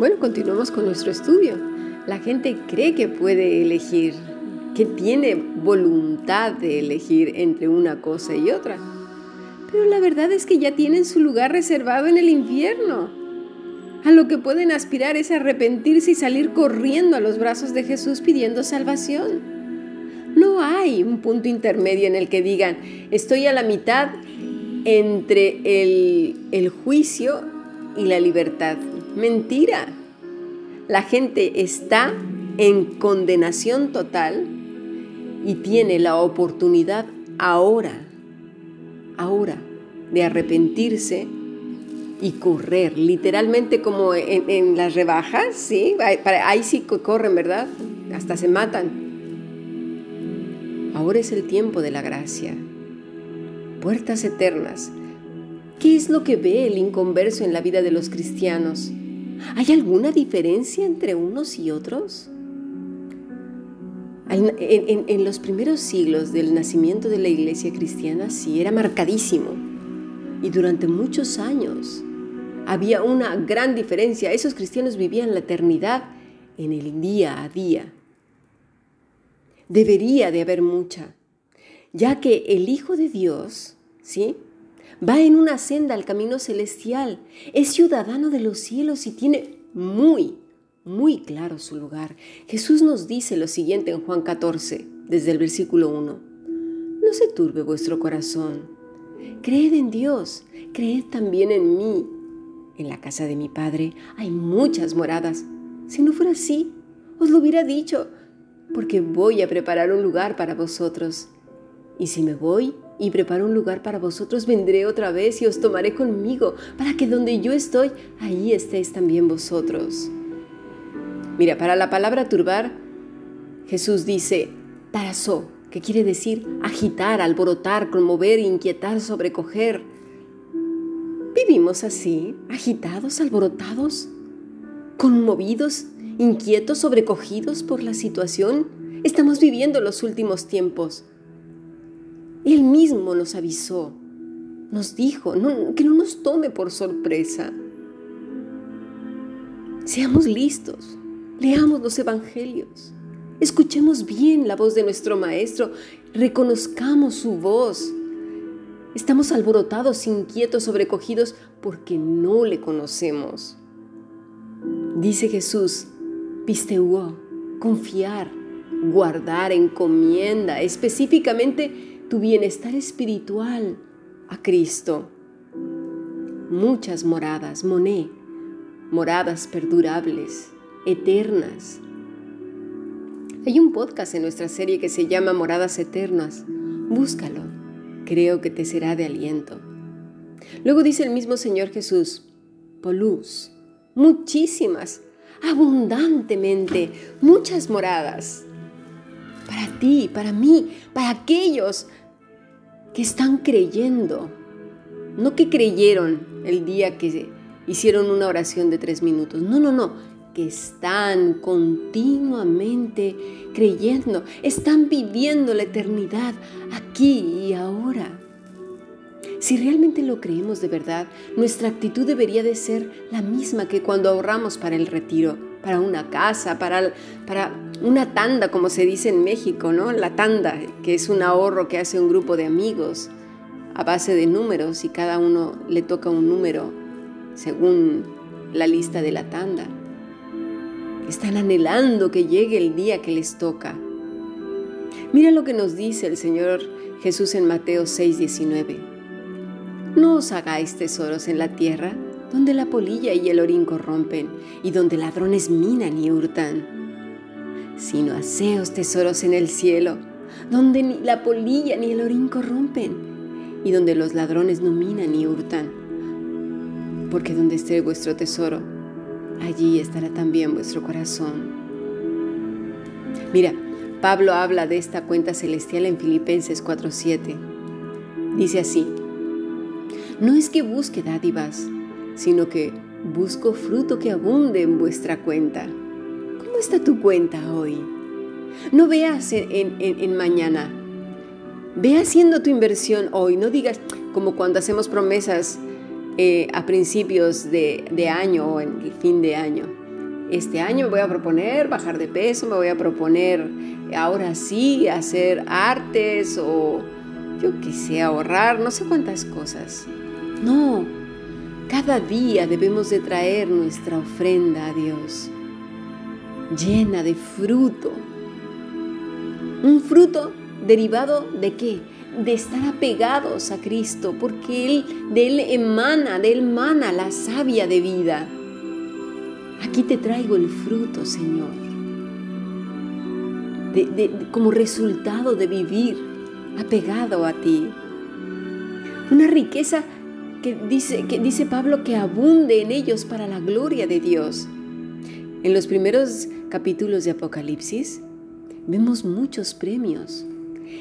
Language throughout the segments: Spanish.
Bueno, continuamos con nuestro estudio. La gente cree que puede elegir, que tiene voluntad de elegir entre una cosa y otra. Pero la verdad es que ya tienen su lugar reservado en el infierno. A lo que pueden aspirar es arrepentirse y salir corriendo a los brazos de Jesús pidiendo salvación. No hay un punto intermedio en el que digan, estoy a la mitad entre el, el juicio y la libertad. Mentira. La gente está en condenación total y tiene la oportunidad ahora, ahora, de arrepentirse y correr, literalmente como en, las rebajas, ¿sí? Ahí sí corren, ¿verdad? Hasta se matan. Ahora es el tiempo de la gracia. Puertas eternas. ¿Qué es lo que ve el inconverso en la vida de los cristianos? ¿Hay alguna diferencia entre unos y otros? En, los primeros siglos del nacimiento de la iglesia cristiana sí era marcadísimo. Y durante muchos años había una gran diferencia. Esos cristianos vivían la eternidad en el día a día. Debería de haber mucha, ya que el Hijo de Dios, ¿sí? Va en una senda al camino celestial, es ciudadano de los cielos y tiene muy, muy claro su lugar. Jesús nos dice lo siguiente en Juan 14, desde el versículo 1. No se turbe vuestro corazón. Creed en Dios, creed también en mí. En la casa de mi Padre hay muchas moradas. Si no fuera así, os lo hubiera dicho, porque voy a preparar un lugar para vosotros. Y si me voy y preparo un lugar para vosotros, vendré otra vez y os tomaré conmigo, para que donde yo estoy, ahí estéis también vosotros. Mira, para la palabra turbar, Jesús dice tarazó, que quiere decir agitar, alborotar, conmover, inquietar, sobrecoger. ¿Vivimos así, agitados, alborotados, conmovidos, inquietos, sobrecogidos por la situación? Estamos viviendo los últimos tiempos. Él mismo nos avisó, nos dijo que no nos tome por sorpresa. Seamos listos, leamos los evangelios, escuchemos bien la voz de nuestro Maestro, reconozcamos su voz. Estamos alborotados, inquietos, sobrecogidos porque no le conocemos. Dice Jesús, pisteuo, confiar, guardar, encomienda, específicamente tu bienestar espiritual a Cristo. Muchas moradas, moné, moradas perdurables, eternas. Hay un podcast en nuestra serie que se llama Moradas Eternas. Búscalo creo que te será de aliento. Luego dice el mismo Señor Jesús, poluz, muchísimas, abundantemente, muchas moradas. Para ti, para mí, para aquellos que están creyendo. No que creyeron el día que hicieron una oración de tres minutos. No, no, no que están continuamente creyendo, están viviendo la eternidad aquí y ahora. Si realmente lo creemos de verdad, nuestra actitud debería de ser la misma que cuando ahorramos para el retiro, para una casa, para, para una tanda, como se dice en México, ¿no? La tanda, que es un ahorro que hace un grupo de amigos a base de números y cada uno le toca un número según la lista de la tanda. Están anhelando que llegue el día que les toca. Mira lo que nos dice el Señor Jesús en Mateo 6:19. No os hagáis tesoros en la tierra, donde la polilla y el orín corrompen, y donde ladrones minan y hurtan, sino haceos tesoros en el cielo, donde ni la polilla ni el orín corrompen, y donde los ladrones no minan ni hurtan. Porque donde esté vuestro tesoro, allí estará también vuestro corazón. Mira, Pablo habla de esta cuenta celestial en Filipenses 4:7. Dice así, no es que busque dádivas, sino que busco fruto que abunde en vuestra cuenta. ¿Cómo está tu cuenta hoy? No veas en, mañana. Ve haciendo tu inversión hoy. No digas como cuando hacemos promesas eh, a principios de, año o en fin de año. este año me voy a proponer bajar de peso, me voy a proponer ahora sí hacer artes o yo qué sé, ahorrar, no sé cuántas cosas. No, cada día debemos de traer nuestra ofrenda a Dios, llena de fruto. Un fruto derivado de qué? De estar apegados a Cristo, porque Él, de Él emana, de Él emana la savia de vida. Aquí te traigo el fruto, Señor, como resultado de vivir apegado a ti. Una riqueza que dice, que dice Pablo que abunde en ellos para la gloria de Dios. En los primeros capítulos de Apocalipsis vemos muchos premios.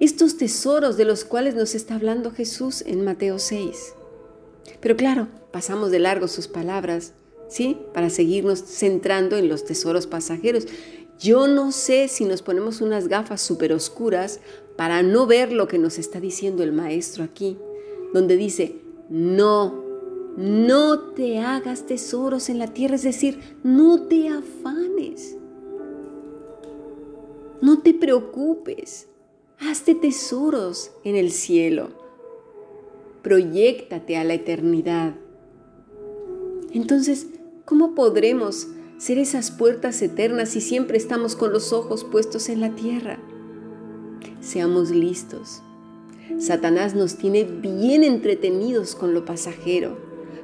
Estos tesoros de los cuales nos está hablando Jesús en Mateo 6. Pero claro, pasamos de largo sus palabras ¿sí? Para seguirnos centrando en los tesoros pasajeros. Yo no sé si nos ponemos unas gafas súper oscuras para no ver lo que nos está diciendo el maestro aquí, donde dice, no, no te hagas tesoros en la tierra, es decir, no te afanes, no te preocupes, hazte tesoros en el cielo, proyectate a la eternidad. Entonces, ¿Cómo podremos ser esas puertas eternas si siempre estamos con los ojos puestos en la tierra? Seamos listos. Satanás nos tiene bien entretenidos con lo pasajero,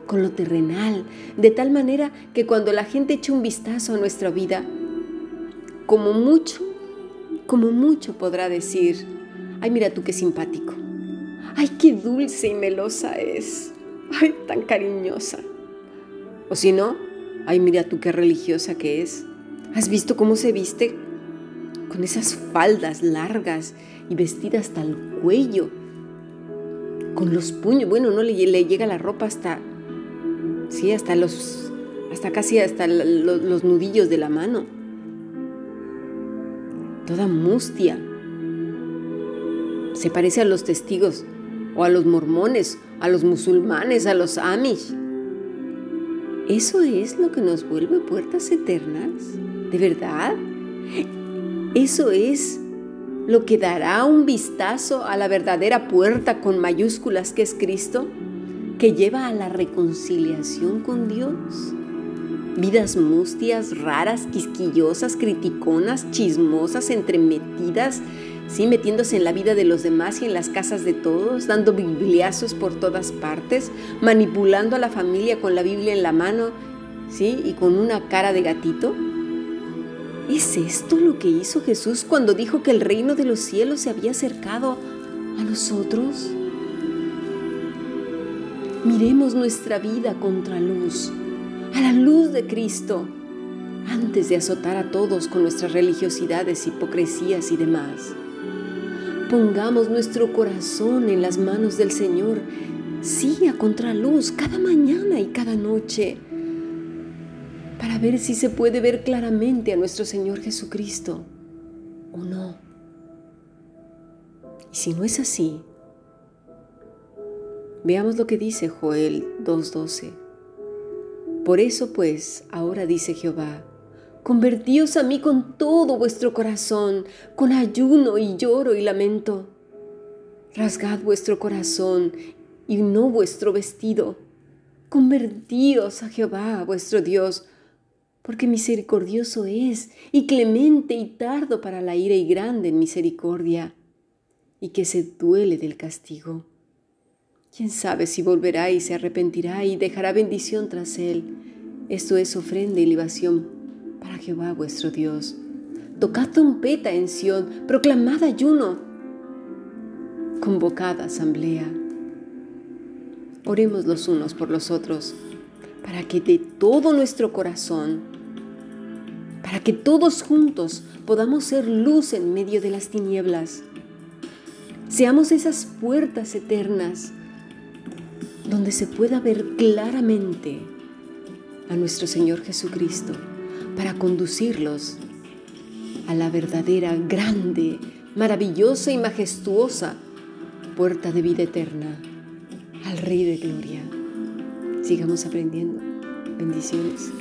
con lo terrenal, de tal manera que cuando la gente echa un vistazo a nuestra vida, como mucho, como mucho podrá decir, ay mira tú qué simpático, ay qué dulce y melosa es, ay tan cariñosa. O si no, Ay, mira tú qué religiosa que es. ¿Has visto cómo se viste? Con esas faldas largas y vestida hasta el cuello. Con los puños, bueno, no le, llega la ropa hasta, sí, hasta los, hasta casi hasta los, los nudillos de la mano. Toda mustia. Se parece a los testigos o a los mormones, a los musulmanes, a los amish. ¿Eso es lo que nos vuelve puertas eternas? ¿De verdad? ¿Eso es lo que dará un vistazo a la verdadera puerta con mayúsculas que es Cristo, que lleva a la reconciliación con Dios? Vidas mustias, raras, quisquillosas, criticonas, chismosas, entremetidas, ¿sí? metiéndose en la vida de los demás y en las casas de todos, dando bibliazos por todas partes, manipulando a la familia con la Biblia en la mano ¿sí? y con una cara de gatito. ¿Es esto lo que hizo Jesús cuando dijo que el reino de los cielos se había acercado a nosotros? Miremos nuestra vida contra luz, a la luz de Cristo, antes de azotar a todos con nuestras religiosidades, hipocresías y demás. Pongamos nuestro corazón en las manos del Señor, sí, a contraluz, cada mañana y cada noche, para ver si se puede ver claramente a nuestro Señor Jesucristo o no. Y si no es así, veamos lo que dice Joel 2.12. Por eso pues, ahora dice Jehová, Convertíos a mí con todo vuestro corazón, con ayuno y lloro y lamento. Rasgad vuestro corazón y no vuestro vestido. Convertíos a Jehová, vuestro Dios, porque misericordioso es y clemente y tardo para la ira y grande en misericordia, y que se duele del castigo. Quién sabe si volverá y se arrepentirá y dejará bendición tras él. Esto es ofrenda y libación para Jehová vuestro Dios. Tocad trompeta en Sión, proclamad ayuno, convocad asamblea. Oremos los unos por los otros, para que de todo nuestro corazón, para que todos juntos podamos ser luz en medio de las tinieblas. Seamos esas puertas eternas donde se pueda ver claramente a nuestro Señor Jesucristo para conducirlos a la verdadera, grande, maravillosa y majestuosa puerta de vida eterna, al Rey de Gloria. Sigamos aprendiendo. Bendiciones.